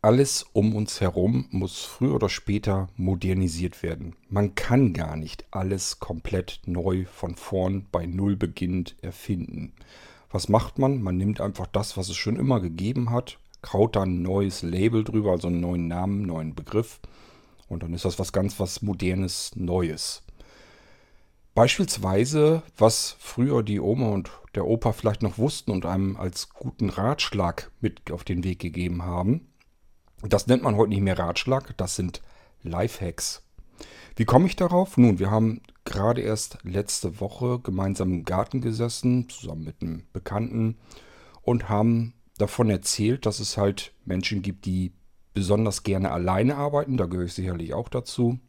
Alles um uns herum muss früher oder später modernisiert werden. Man kann gar nicht alles komplett neu von vorn bei Null beginnend erfinden. Was macht man? Man nimmt einfach das, was es schon immer gegeben hat, kraut da ein neues Label drüber, also einen neuen Namen, einen neuen Begriff. Und dann ist das was ganz was Modernes, Neues. Beispielsweise, was früher die Oma und der Opa vielleicht noch wussten und einem als guten Ratschlag mit auf den Weg gegeben haben. Das nennt man heute nicht mehr Ratschlag, das sind Lifehacks. Wie komme ich darauf? Nun, wir haben gerade erst letzte Woche gemeinsam im Garten gesessen, zusammen mit einem Bekannten und haben davon erzählt, dass es halt Menschen gibt, die besonders gerne alleine arbeiten, da gehöre ich sicherlich auch dazu,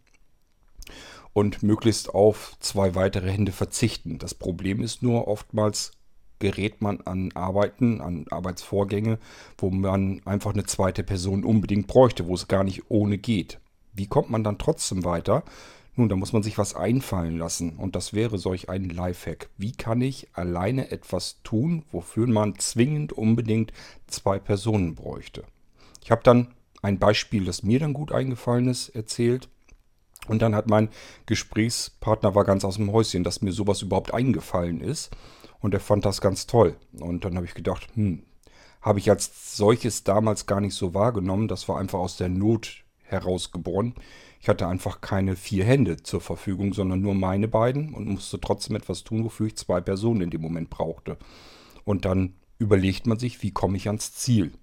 und möglichst auf zwei weitere Hände verzichten. Das Problem ist nur, oftmals gerät man an Arbeiten, an Arbeitsvorgänge, wo man einfach eine zweite Person unbedingt bräuchte, wo es gar nicht ohne geht. Wie kommt man dann trotzdem weiter? Nun, da muss man sich was einfallen lassen und das wäre solch ein Lifehack. Wie kann ich alleine etwas tun, wofür man zwingend unbedingt zwei Personen bräuchte? Ich habe dann ein Beispiel, das mir dann gut eingefallen ist, erzählt. Und dann hat mein Gesprächspartner war ganz aus dem Häuschen, dass mir sowas überhaupt eingefallen ist. Und er fand das ganz toll. Und dann habe ich gedacht, hm, habe ich als solches damals gar nicht so wahrgenommen. Das war einfach aus der Not herausgeboren. Ich hatte einfach keine vier Hände zur Verfügung, sondern nur meine beiden und musste trotzdem etwas tun, wofür ich zwei Personen in dem Moment brauchte. Und dann überlegt man sich, wie komme ich ans Ziel.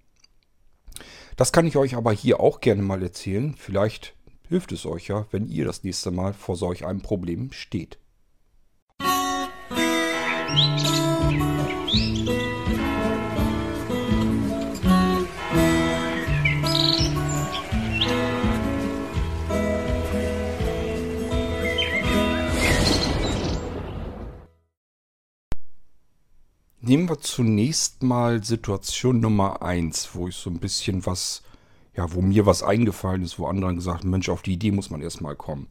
Das kann ich euch aber hier auch gerne mal erzählen. Vielleicht hilft es euch ja, wenn ihr das nächste Mal vor solch einem Problem steht. Nehmen wir zunächst mal Situation Nummer eins, wo ich so ein bisschen was, ja, wo mir was eingefallen ist, wo andere gesagt haben, Mensch, auf die Idee muss man erstmal kommen.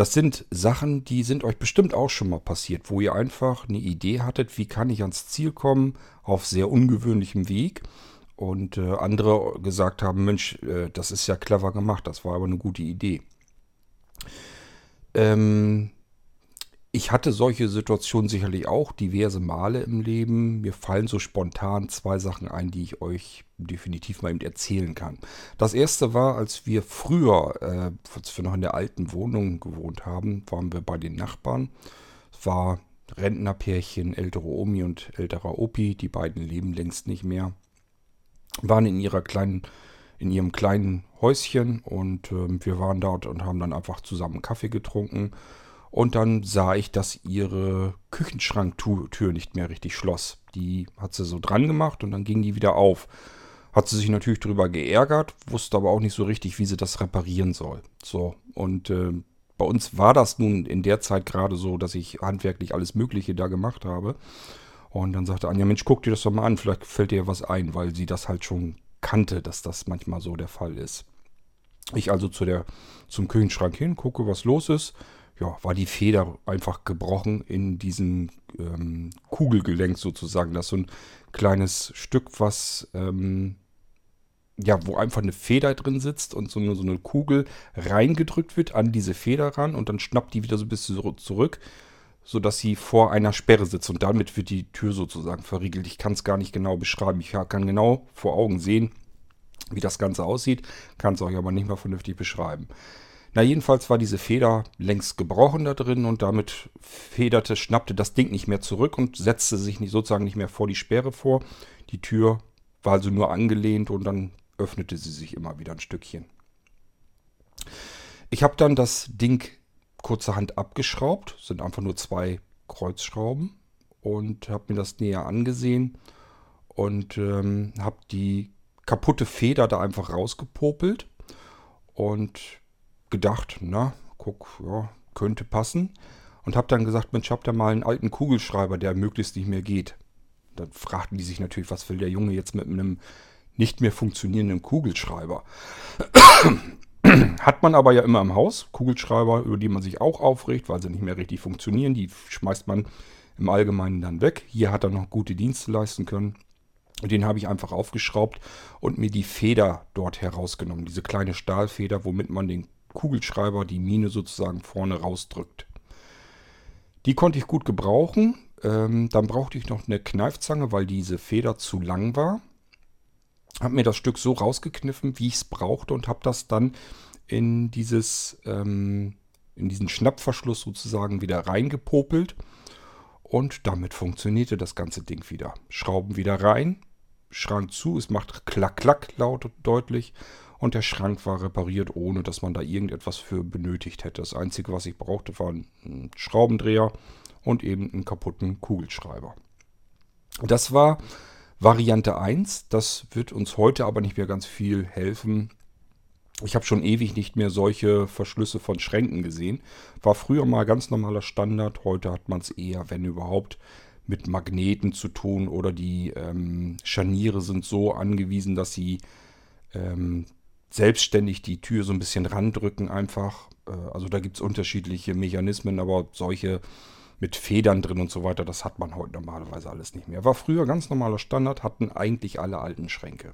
Das sind Sachen, die sind euch bestimmt auch schon mal passiert, wo ihr einfach eine Idee hattet, wie kann ich ans Ziel kommen, auf sehr ungewöhnlichem Weg. Und äh, andere gesagt haben, Mensch, äh, das ist ja clever gemacht, das war aber eine gute Idee. Ähm, ich hatte solche Situationen sicherlich auch diverse Male im Leben. Mir fallen so spontan zwei Sachen ein, die ich euch definitiv mal eben erzählen kann. Das erste war, als wir früher, äh, als wir noch in der alten Wohnung gewohnt haben, waren wir bei den Nachbarn. Es war Rentnerpärchen, ältere Omi und älterer Opi. Die beiden leben längst nicht mehr. Waren in ihrer kleinen, in ihrem kleinen Häuschen und äh, wir waren dort und haben dann einfach zusammen Kaffee getrunken. Und dann sah ich, dass ihre Küchenschranktür nicht mehr richtig schloss. Die hat sie so dran gemacht und dann ging die wieder auf. Hat sie sich natürlich darüber geärgert, wusste aber auch nicht so richtig, wie sie das reparieren soll. So, und äh, bei uns war das nun in der Zeit gerade so, dass ich handwerklich alles Mögliche da gemacht habe. Und dann sagte Anja, Mensch, guck dir das doch mal an, vielleicht fällt dir was ein, weil sie das halt schon kannte, dass das manchmal so der Fall ist. Ich also zu der, zum Küchenschrank hin, gucke, was los ist ja, war die Feder einfach gebrochen in diesem ähm, Kugelgelenk sozusagen. Das ist so ein kleines Stück, was, ähm, ja, wo einfach eine Feder drin sitzt und so eine, so eine Kugel reingedrückt wird an diese Feder ran und dann schnappt die wieder so ein bisschen zurück, sodass sie vor einer Sperre sitzt und damit wird die Tür sozusagen verriegelt. Ich kann es gar nicht genau beschreiben. Ich kann genau vor Augen sehen, wie das Ganze aussieht, kann es euch aber nicht mal vernünftig beschreiben. Na, jedenfalls war diese Feder längst gebrochen da drin und damit federte, schnappte das Ding nicht mehr zurück und setzte sich nicht, sozusagen nicht mehr vor die Sperre vor. Die Tür war also nur angelehnt und dann öffnete sie sich immer wieder ein Stückchen. Ich habe dann das Ding kurzerhand abgeschraubt, sind einfach nur zwei Kreuzschrauben und habe mir das näher angesehen und ähm, habe die kaputte Feder da einfach rausgepopelt und gedacht, na, guck, ja, könnte passen. Und habe dann gesagt, Mensch, habt ihr mal einen alten Kugelschreiber, der möglichst nicht mehr geht. Dann fragten die sich natürlich, was will der Junge jetzt mit einem nicht mehr funktionierenden Kugelschreiber? Hat man aber ja immer im Haus. Kugelschreiber, über die man sich auch aufregt, weil sie nicht mehr richtig funktionieren. Die schmeißt man im Allgemeinen dann weg. Hier hat er noch gute Dienste leisten können. Den habe ich einfach aufgeschraubt und mir die Feder dort herausgenommen. Diese kleine Stahlfeder, womit man den Kugelschreiber, die Mine sozusagen vorne rausdrückt. Die konnte ich gut gebrauchen. Ähm, dann brauchte ich noch eine Kneifzange, weil diese Feder zu lang war. Habe mir das Stück so rausgekniffen, wie ich es brauchte und habe das dann in dieses ähm, in diesen Schnappverschluss sozusagen wieder reingepopelt. Und damit funktionierte das ganze Ding wieder. Schrauben wieder rein, Schrank zu, es macht klack, klack laut und deutlich. Und der Schrank war repariert, ohne dass man da irgendetwas für benötigt hätte. Das Einzige, was ich brauchte, war ein Schraubendreher und eben einen kaputten Kugelschreiber. Das war Variante 1. Das wird uns heute aber nicht mehr ganz viel helfen, ich habe schon ewig nicht mehr solche Verschlüsse von Schränken gesehen. War früher mal ganz normaler Standard. Heute hat man es eher, wenn überhaupt, mit Magneten zu tun oder die ähm, Scharniere sind so angewiesen, dass sie ähm, selbstständig die Tür so ein bisschen randrücken einfach. Äh, also da gibt es unterschiedliche Mechanismen, aber solche mit Federn drin und so weiter, das hat man heute normalerweise alles nicht mehr. War früher ganz normaler Standard, hatten eigentlich alle alten Schränke.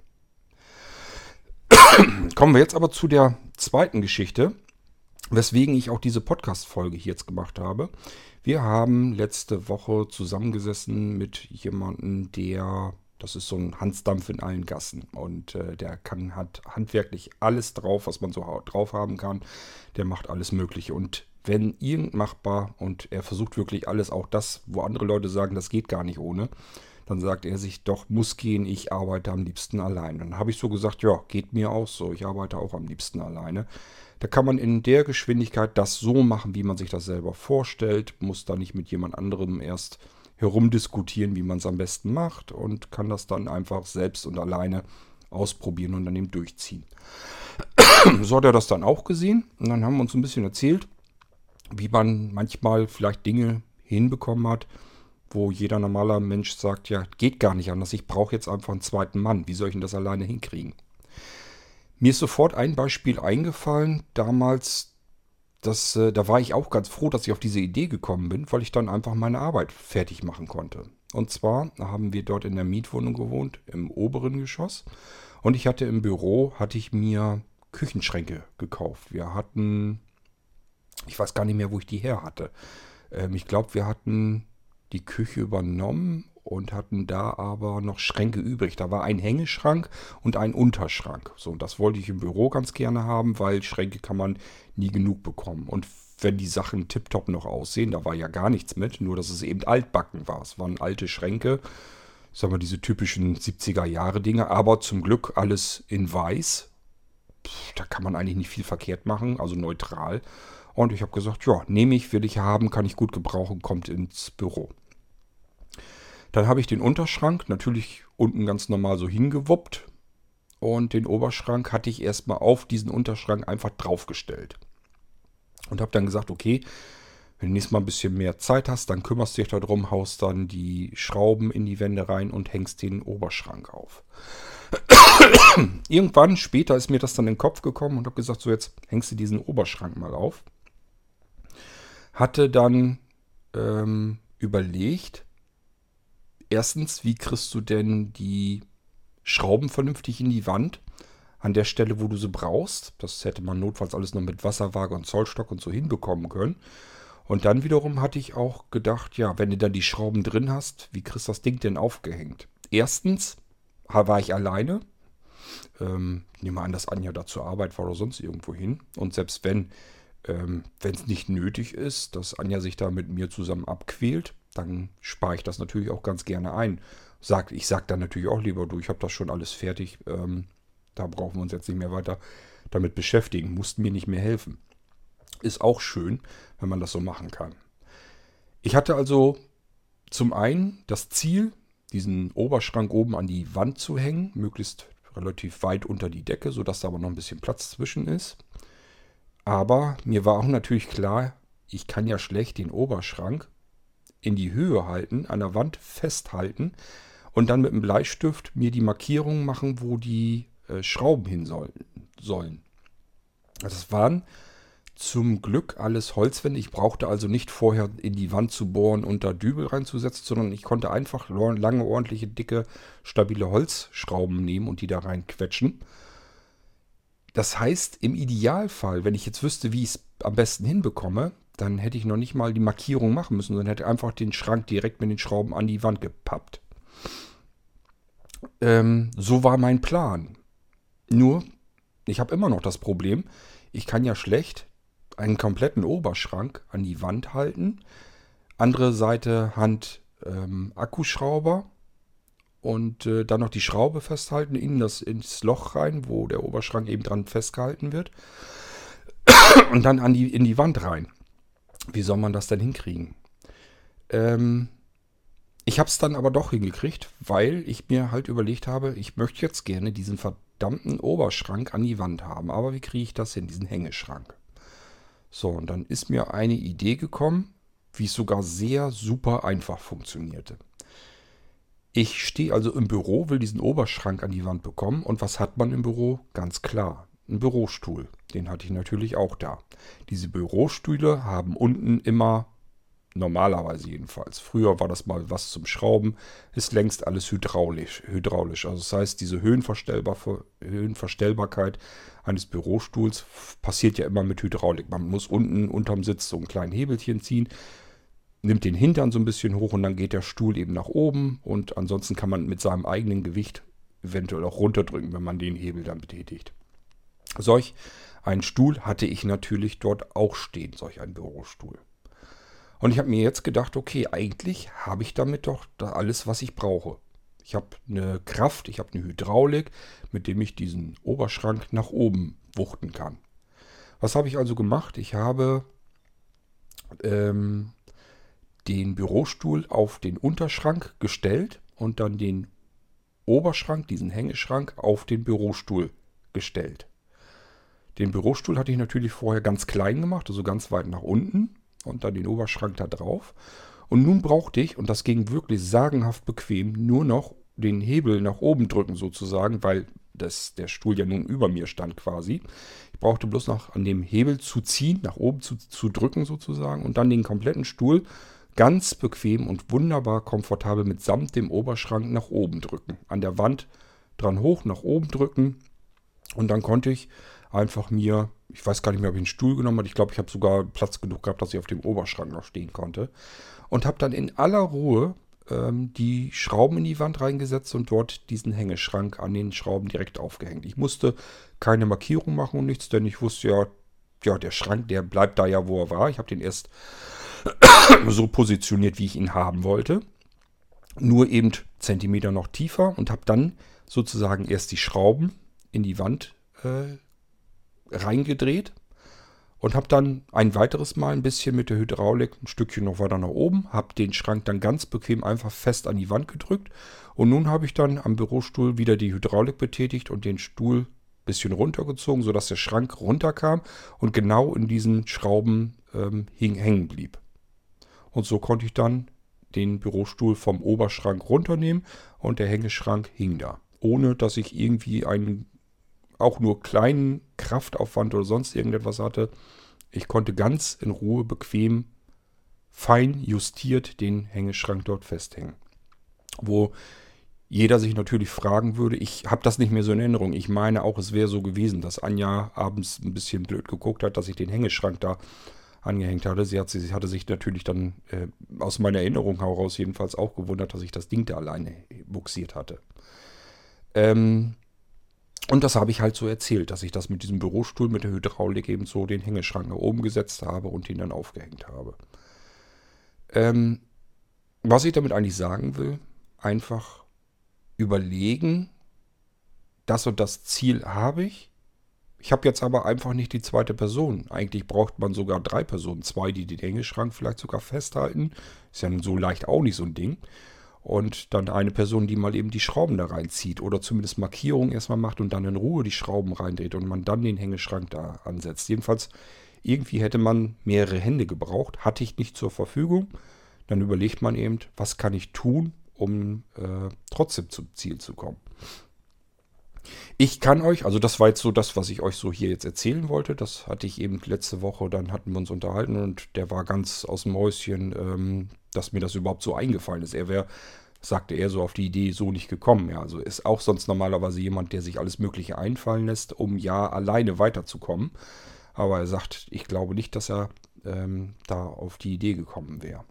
Kommen wir jetzt aber zu der zweiten Geschichte, weswegen ich auch diese Podcast-Folge hier jetzt gemacht habe. Wir haben letzte Woche zusammengesessen mit jemandem, der, das ist so ein Hansdampf in allen Gassen und äh, der kann, hat handwerklich alles drauf, was man so drauf haben kann. Der macht alles Mögliche und wenn irgend machbar und er versucht wirklich alles, auch das, wo andere Leute sagen, das geht gar nicht ohne, dann sagt er sich, doch, muss gehen, ich arbeite am liebsten allein. Dann habe ich so gesagt, ja, geht mir auch so, ich arbeite auch am liebsten alleine. Da kann man in der Geschwindigkeit das so machen, wie man sich das selber vorstellt, muss da nicht mit jemand anderem erst herumdiskutieren, wie man es am besten macht und kann das dann einfach selbst und alleine ausprobieren und dann eben durchziehen. so hat er das dann auch gesehen und dann haben wir uns ein bisschen erzählt, wie man manchmal vielleicht Dinge hinbekommen hat, wo jeder normaler Mensch sagt, ja, geht gar nicht anders, ich brauche jetzt einfach einen zweiten Mann, wie soll ich denn das alleine hinkriegen? Mir ist sofort ein Beispiel eingefallen, damals, das, äh, da war ich auch ganz froh, dass ich auf diese Idee gekommen bin, weil ich dann einfach meine Arbeit fertig machen konnte. Und zwar haben wir dort in der Mietwohnung gewohnt, im oberen Geschoss. Und ich hatte im Büro, hatte ich mir Küchenschränke gekauft. Wir hatten, ich weiß gar nicht mehr, wo ich die her hatte. Ähm, ich glaube, wir hatten die Küche übernommen und hatten da aber noch Schränke übrig. Da war ein Hängeschrank und ein Unterschrank. So, und das wollte ich im Büro ganz gerne haben, weil Schränke kann man nie genug bekommen. Und wenn die Sachen tiptop noch aussehen, da war ja gar nichts mit, nur dass es eben altbacken war. Es waren alte Schränke, sagen wir diese typischen 70er Jahre Dinge, aber zum Glück alles in weiß. Pff, da kann man eigentlich nicht viel verkehrt machen, also neutral. Und ich habe gesagt, ja, nehme ich, will ich haben, kann ich gut gebrauchen, kommt ins Büro. Dann habe ich den Unterschrank natürlich unten ganz normal so hingewuppt. Und den Oberschrank hatte ich erstmal auf diesen Unterschrank einfach draufgestellt. Und habe dann gesagt, okay, wenn du nächstes Mal ein bisschen mehr Zeit hast, dann kümmerst du dich darum, haust dann die Schrauben in die Wände rein und hängst den Oberschrank auf. Irgendwann später ist mir das dann in den Kopf gekommen und habe gesagt, so jetzt hängst du diesen Oberschrank mal auf hatte dann ähm, überlegt, erstens, wie kriegst du denn die Schrauben vernünftig in die Wand? An der Stelle, wo du sie brauchst. Das hätte man notfalls alles noch mit Wasserwaage und Zollstock und so hinbekommen können. Und dann wiederum hatte ich auch gedacht, ja, wenn du dann die Schrauben drin hast, wie kriegst du das Ding denn aufgehängt? Erstens war ich alleine. Ähm, nehme an, dass Anja da zur Arbeit war oder sonst irgendwo hin. Und selbst wenn, ähm, Wenn es nicht nötig ist, dass Anja sich da mit mir zusammen abquält, dann spare ich das natürlich auch ganz gerne ein. Sag, ich sage dann natürlich auch lieber, du, ich habe das schon alles fertig, ähm, da brauchen wir uns jetzt nicht mehr weiter damit beschäftigen, mussten mir nicht mehr helfen. Ist auch schön, wenn man das so machen kann. Ich hatte also zum einen das Ziel, diesen Oberschrank oben an die Wand zu hängen, möglichst relativ weit unter die Decke, sodass da aber noch ein bisschen Platz zwischen ist. Aber mir war auch natürlich klar, ich kann ja schlecht den Oberschrank in die Höhe halten, an der Wand festhalten und dann mit dem Bleistift mir die Markierungen machen, wo die äh, Schrauben hin soll, sollen. Also es waren zum Glück alles Holzwände. Ich brauchte also nicht vorher in die Wand zu bohren und da Dübel reinzusetzen, sondern ich konnte einfach lange, ordentliche, dicke, stabile Holzschrauben nehmen und die da reinquetschen. Das heißt, im Idealfall, wenn ich jetzt wüsste, wie ich es am besten hinbekomme, dann hätte ich noch nicht mal die Markierung machen müssen, sondern hätte einfach den Schrank direkt mit den Schrauben an die Wand gepappt. Ähm, so war mein Plan. Nur, ich habe immer noch das Problem, ich kann ja schlecht einen kompletten Oberschrank an die Wand halten. Andere Seite Hand ähm, Akkuschrauber und äh, dann noch die Schraube festhalten in das, ins Loch rein, wo der Oberschrank eben dran festgehalten wird. und dann an die, in die Wand rein. Wie soll man das denn hinkriegen? Ähm, ich habe es dann aber doch hingekriegt, weil ich mir halt überlegt habe, ich möchte jetzt gerne diesen verdammten Oberschrank an die Wand haben. Aber wie kriege ich das hin, diesen Hängeschrank? So, und dann ist mir eine Idee gekommen, wie es sogar sehr super einfach funktionierte. Ich stehe also im Büro, will diesen Oberschrank an die Wand bekommen. Und was hat man im Büro? Ganz klar, ein Bürostuhl. Den hatte ich natürlich auch da. Diese Bürostühle haben unten immer, normalerweise jedenfalls, früher war das mal was zum Schrauben, ist längst alles hydraulisch. hydraulisch. Also das heißt, diese Höhenverstellbar Höhenverstellbarkeit eines Bürostuhls passiert ja immer mit Hydraulik. Man muss unten unterm Sitz so ein kleines Hebelchen ziehen, nimmt den Hintern so ein bisschen hoch und dann geht der Stuhl eben nach oben und ansonsten kann man mit seinem eigenen Gewicht eventuell auch runterdrücken, wenn man den Hebel dann betätigt. Solch einen Stuhl hatte ich natürlich dort auch stehen, solch einen Bürostuhl. Und ich habe mir jetzt gedacht, okay, eigentlich habe ich damit doch alles, was ich brauche. Ich habe eine Kraft, ich habe eine Hydraulik, mit dem ich diesen Oberschrank nach oben wuchten kann. Was habe ich also gemacht? Ich habe ähm, den Bürostuhl auf den Unterschrank gestellt und dann den Oberschrank, diesen Hängeschrank, auf den Bürostuhl gestellt. Den Bürostuhl hatte ich natürlich vorher ganz klein gemacht, also ganz weit nach unten und dann den Oberschrank da drauf. Und nun brauchte ich, und das ging wirklich sagenhaft bequem, nur noch den Hebel nach oben drücken sozusagen, weil das, der Stuhl ja nun über mir stand quasi. Ich brauchte bloß noch an dem Hebel zu ziehen, nach oben zu, zu drücken sozusagen und dann den kompletten Stuhl ganz bequem und wunderbar komfortabel mitsamt dem Oberschrank nach oben drücken. An der Wand dran hoch, nach oben drücken und dann konnte ich einfach mir, ich weiß gar nicht mehr, ob ich einen Stuhl genommen habe, ich glaube, ich habe sogar Platz genug gehabt, dass ich auf dem Oberschrank noch stehen konnte. Und habe dann in aller Ruhe ähm, die Schrauben in die Wand reingesetzt und dort diesen Hängeschrank an den Schrauben direkt aufgehängt. Ich musste keine Markierung machen und nichts, denn ich wusste ja, ja, der Schrank, der bleibt da ja, wo er war. Ich habe den erst so positioniert, wie ich ihn haben wollte. Nur eben Zentimeter noch tiefer und habe dann sozusagen erst die Schrauben in die Wand äh, reingedreht und habe dann ein weiteres Mal ein bisschen mit der Hydraulik ein Stückchen noch weiter nach oben, habe den Schrank dann ganz bequem einfach fest an die Wand gedrückt und nun habe ich dann am Bürostuhl wieder die Hydraulik betätigt und den Stuhl ein bisschen runtergezogen, sodass der Schrank runterkam und genau in diesen Schrauben ähm, hängen blieb. Und so konnte ich dann den Bürostuhl vom Oberschrank runternehmen und der Hängeschrank hing da, ohne dass ich irgendwie einen auch nur kleinen Kraftaufwand oder sonst irgendetwas hatte. Ich konnte ganz in Ruhe, bequem, fein justiert den Hängeschrank dort festhängen. Wo jeder sich natürlich fragen würde, ich habe das nicht mehr so in Erinnerung. Ich meine auch, es wäre so gewesen, dass Anja abends ein bisschen blöd geguckt hat, dass ich den Hängeschrank da angehängt hatte. Sie, hat, sie hatte sich natürlich dann äh, aus meiner Erinnerung heraus jedenfalls auch gewundert, dass ich das Ding da alleine buxiert hatte. Ähm, und das habe ich halt so erzählt, dass ich das mit diesem Bürostuhl, mit der Hydraulik eben so den Hängeschrank nach oben gesetzt habe und ihn dann aufgehängt habe. Ähm, was ich damit eigentlich sagen will, einfach überlegen, das und das Ziel habe ich. Ich habe jetzt aber einfach nicht die zweite Person. Eigentlich braucht man sogar drei Personen. Zwei, die den Hängeschrank vielleicht sogar festhalten. Ist ja nun so leicht auch nicht so ein Ding und dann eine Person, die mal eben die Schrauben da reinzieht oder zumindest Markierungen erstmal macht und dann in Ruhe die Schrauben reindreht und man dann den Hängeschrank da ansetzt. Jedenfalls, irgendwie hätte man mehrere Hände gebraucht, hatte ich nicht zur Verfügung. Dann überlegt man eben, was kann ich tun, um äh, trotzdem zum Ziel zu kommen. Ich kann euch, also das war jetzt so das, was ich euch so hier jetzt erzählen wollte. Das hatte ich eben letzte Woche, dann hatten wir uns unterhalten und der war ganz aus dem Mäuschen, ähm, dass mir das überhaupt so eingefallen ist. Er wäre, sagte er, so auf die Idee so nicht gekommen. Ja, also ist auch sonst normalerweise jemand, der sich alles Mögliche einfallen lässt, um ja alleine weiterzukommen. Aber er sagt, ich glaube nicht, dass er ähm, da auf die Idee gekommen wäre.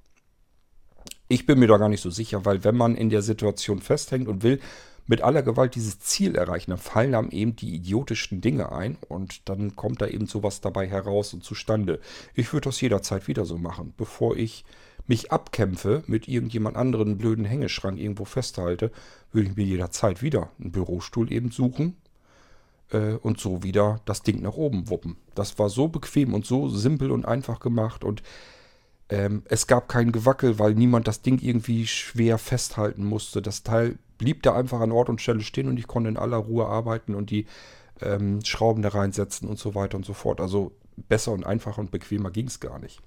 Ich bin mir da gar nicht so sicher, weil wenn man in der Situation festhängt und will mit aller Gewalt dieses Ziel erreichen, dann fallen einem eben die idiotischsten Dinge ein und dann kommt da eben sowas dabei heraus und zustande. Ich würde das jederzeit wieder so machen, bevor ich mich abkämpfe, mit irgendjemand anderen blöden Hängeschrank irgendwo festhalte, würde ich mir jederzeit wieder einen Bürostuhl eben suchen äh, und so wieder das Ding nach oben wuppen. Das war so bequem und so simpel und einfach gemacht und ähm, es gab kein Gewackel, weil niemand das Ding irgendwie schwer festhalten musste. Das Teil blieb da einfach an Ort und Stelle stehen und ich konnte in aller Ruhe arbeiten und die ähm, Schrauben da reinsetzen und so weiter und so fort. Also besser und einfacher und bequemer ging es gar nicht.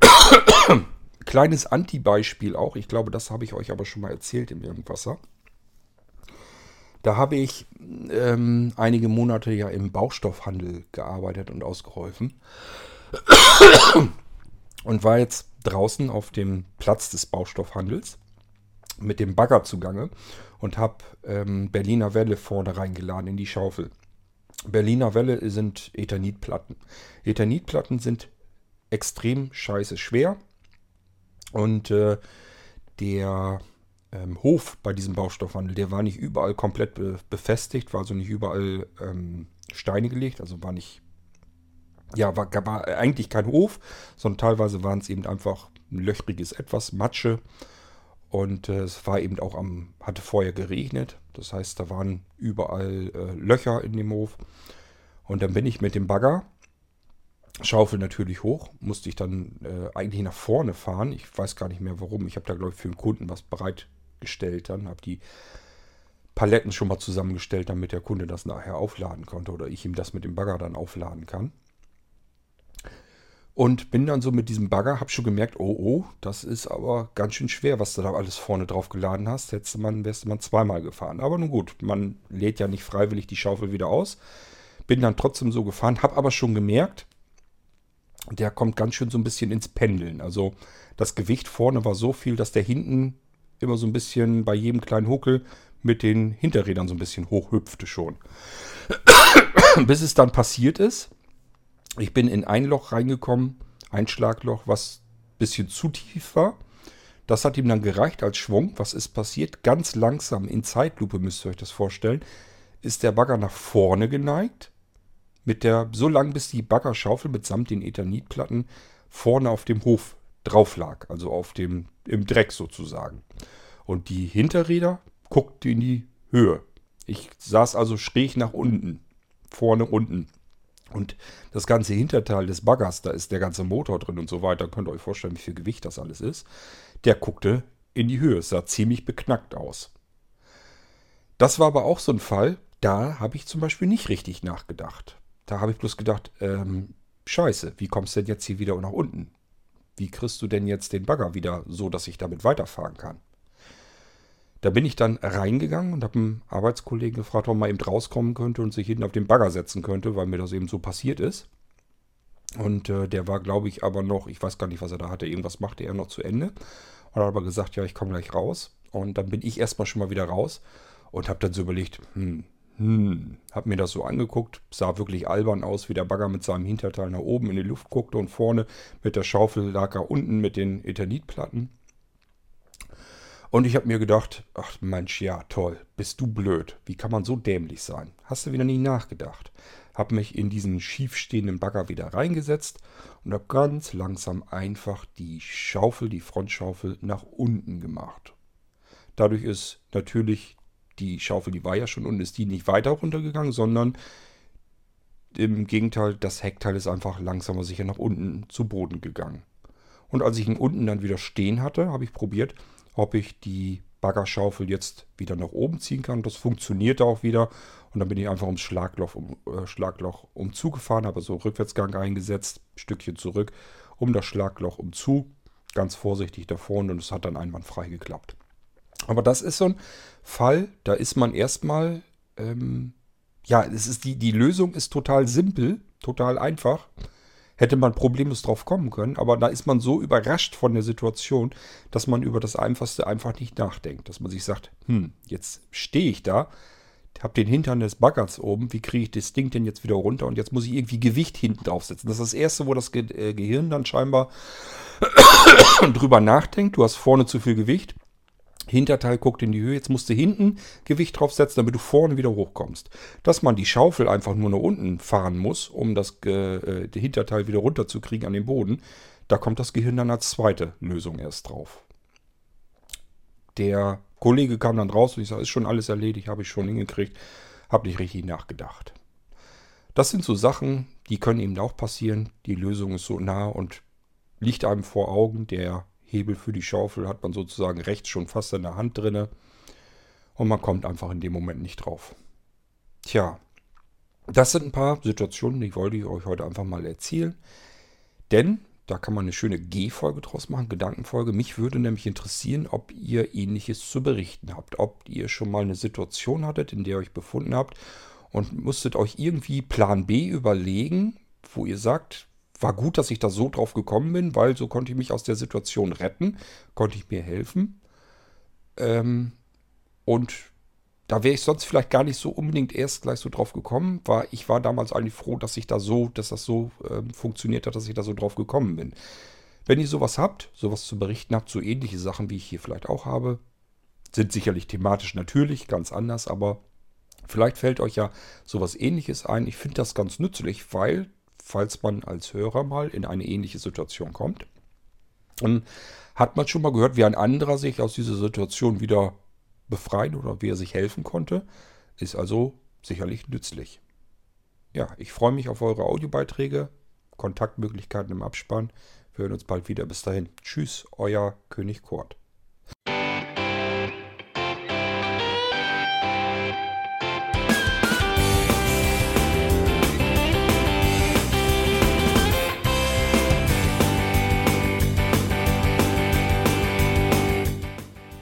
Kleines Anti-Beispiel auch. Ich glaube, das habe ich euch aber schon mal erzählt im Irgendwasser. Da habe ich ähm, einige Monate ja im Baustoffhandel gearbeitet und ausgeholfen. Und war jetzt draußen auf dem Platz des Baustoffhandels mit dem Bagger zugange und habe ähm, Berliner Welle vorne reingeladen in die Schaufel. Berliner Welle sind Ethanitplatten. Ethanitplatten sind extrem scheiße schwer und äh, der ähm, Hof bei diesem Baustoffhandel, der war nicht überall komplett be befestigt, war also nicht überall ähm, Steine gelegt, also war nicht, ja, war, war eigentlich kein Hof, sondern teilweise waren es eben einfach ein löchriges Etwas, Matsche. Und äh, es war eben auch am, hatte vorher geregnet. Das heißt, da waren überall äh, Löcher in dem Hof. Und dann bin ich mit dem Bagger, Schaufel natürlich hoch, musste ich dann äh, eigentlich nach vorne fahren. Ich weiß gar nicht mehr warum. Ich habe da, glaube ich, für den Kunden was bereitgestellt. Dann habe die Paletten schon mal zusammengestellt, damit der Kunde das nachher aufladen konnte oder ich ihm das mit dem Bagger dann aufladen kann. Und bin dann so mit diesem Bagger, hab schon gemerkt, oh, oh, das ist aber ganz schön schwer, was du da alles vorne drauf geladen hast. Hättest man, wärst du mal zweimal gefahren. Aber nun gut, man lädt ja nicht freiwillig die Schaufel wieder aus. Bin dann trotzdem so gefahren, hab aber schon gemerkt, der kommt ganz schön so ein bisschen ins Pendeln. Also das Gewicht vorne war so viel, dass der hinten immer so ein bisschen bei jedem kleinen Huckel mit den Hinterrädern so ein bisschen hochhüpfte schon. Bis es dann passiert ist ich bin in ein Loch reingekommen, ein Schlagloch, was ein bisschen zu tief war. Das hat ihm dann gereicht als Schwung. Was ist passiert? Ganz langsam, in Zeitlupe müsst ihr euch das vorstellen, ist der Bagger nach vorne geneigt. Mit der, so lang bis die Baggerschaufel mitsamt den Ethanitplatten vorne auf dem Hof drauf lag. Also auf dem, im Dreck sozusagen. Und die Hinterräder guckten in die Höhe. Ich saß also schräg nach unten. Vorne unten. Und das ganze Hinterteil des Baggers, da ist der ganze Motor drin und so weiter. Könnt ihr euch vorstellen, wie viel Gewicht das alles ist. Der guckte in die Höhe. Sah ziemlich beknackt aus. Das war aber auch so ein Fall, da habe ich zum Beispiel nicht richtig nachgedacht. Da habe ich bloß gedacht, ähm, scheiße, wie kommst du denn jetzt hier wieder nach unten? Wie kriegst du denn jetzt den Bagger wieder so, dass ich damit weiterfahren kann? Da bin ich dann reingegangen und habe einen Arbeitskollegen gefragt, ob mal eben rauskommen könnte und sich hinten auf den Bagger setzen könnte, weil mir das eben so passiert ist. Und äh, der war, glaube ich, aber noch, ich weiß gar nicht, was er da hatte, irgendwas machte er noch zu Ende. Und hat aber gesagt, ja, ich komme gleich raus. Und dann bin ich erstmal schon mal wieder raus und habe dann so überlegt, hm, hm, habe mir das so angeguckt, sah wirklich albern aus, wie der Bagger mit seinem Hinterteil nach oben in die Luft guckte und vorne mit der Schaufel lag er unten mit den Eternitplatten. Und ich habe mir gedacht, ach Mensch, ja, toll, bist du blöd. Wie kann man so dämlich sein? Hast du wieder nie nachgedacht? Hab mich in diesen schiefstehenden Bagger wieder reingesetzt und habe ganz langsam einfach die Schaufel, die Frontschaufel nach unten gemacht. Dadurch ist natürlich die Schaufel, die war ja schon unten, ist die nicht weiter runtergegangen, sondern im Gegenteil, das Heckteil ist einfach langsamer sicher nach unten zu Boden gegangen. Und als ich ihn unten dann wieder stehen hatte, habe ich probiert, ob ich die Baggerschaufel jetzt wieder nach oben ziehen kann. Das funktionierte auch wieder. Und dann bin ich einfach ums Schlagloch, um, äh, Schlagloch umzugefahren, habe so Rückwärtsgang eingesetzt, Stückchen zurück, um das Schlagloch umzu, ganz vorsichtig davor und es hat dann einwandfrei geklappt. Aber das ist so ein Fall, da ist man erstmal, ähm, ja, es ist die, die Lösung ist total simpel, total einfach. Hätte man problemlos drauf kommen können, aber da ist man so überrascht von der Situation, dass man über das Einfachste einfach nicht nachdenkt. Dass man sich sagt, hm, jetzt stehe ich da, habe den Hintern des Baggers oben, wie kriege ich das Ding denn jetzt wieder runter und jetzt muss ich irgendwie Gewicht hinten draufsetzen. Das ist das Erste, wo das Ge äh, Gehirn dann scheinbar drüber nachdenkt. Du hast vorne zu viel Gewicht. Hinterteil guckt in die Höhe. Jetzt musst du hinten Gewicht draufsetzen, damit du vorne wieder hochkommst. Dass man die Schaufel einfach nur nach unten fahren muss, um das äh, Hinterteil wieder runterzukriegen an den Boden, da kommt das Gehirn dann als zweite Lösung erst drauf. Der Kollege kam dann raus und ich sage, ist schon alles erledigt, habe ich schon hingekriegt, habe nicht richtig nachgedacht. Das sind so Sachen, die können eben auch passieren. Die Lösung ist so nah und liegt einem vor Augen. Der Hebel für die Schaufel hat man sozusagen rechts schon fast in der Hand drinne und man kommt einfach in dem Moment nicht drauf. Tja, das sind ein paar Situationen, die wollte ich euch heute einfach mal erzählen. Denn da kann man eine schöne G-Folge draus machen, Gedankenfolge. Mich würde nämlich interessieren, ob ihr ähnliches zu berichten habt. Ob ihr schon mal eine Situation hattet, in der ihr euch befunden habt und musstet euch irgendwie Plan B überlegen, wo ihr sagt, war gut, dass ich da so drauf gekommen bin, weil so konnte ich mich aus der Situation retten, konnte ich mir helfen. Ähm, und da wäre ich sonst vielleicht gar nicht so unbedingt erst gleich so drauf gekommen, war ich war damals eigentlich froh, dass ich da so, dass das so äh, funktioniert hat, dass ich da so drauf gekommen bin. Wenn ihr sowas habt, sowas zu berichten habt, so ähnliche Sachen, wie ich hier vielleicht auch habe, sind sicherlich thematisch natürlich ganz anders, aber vielleicht fällt euch ja sowas ähnliches ein. Ich finde das ganz nützlich, weil, falls man als Hörer mal in eine ähnliche Situation kommt, dann hat man schon mal gehört, wie ein anderer sich aus dieser Situation wieder befreien oder wie er sich helfen konnte, ist also sicherlich nützlich. Ja, ich freue mich auf eure Audiobeiträge, Kontaktmöglichkeiten im Abspann. Wir hören uns bald wieder. Bis dahin. Tschüss, euer König Kurt.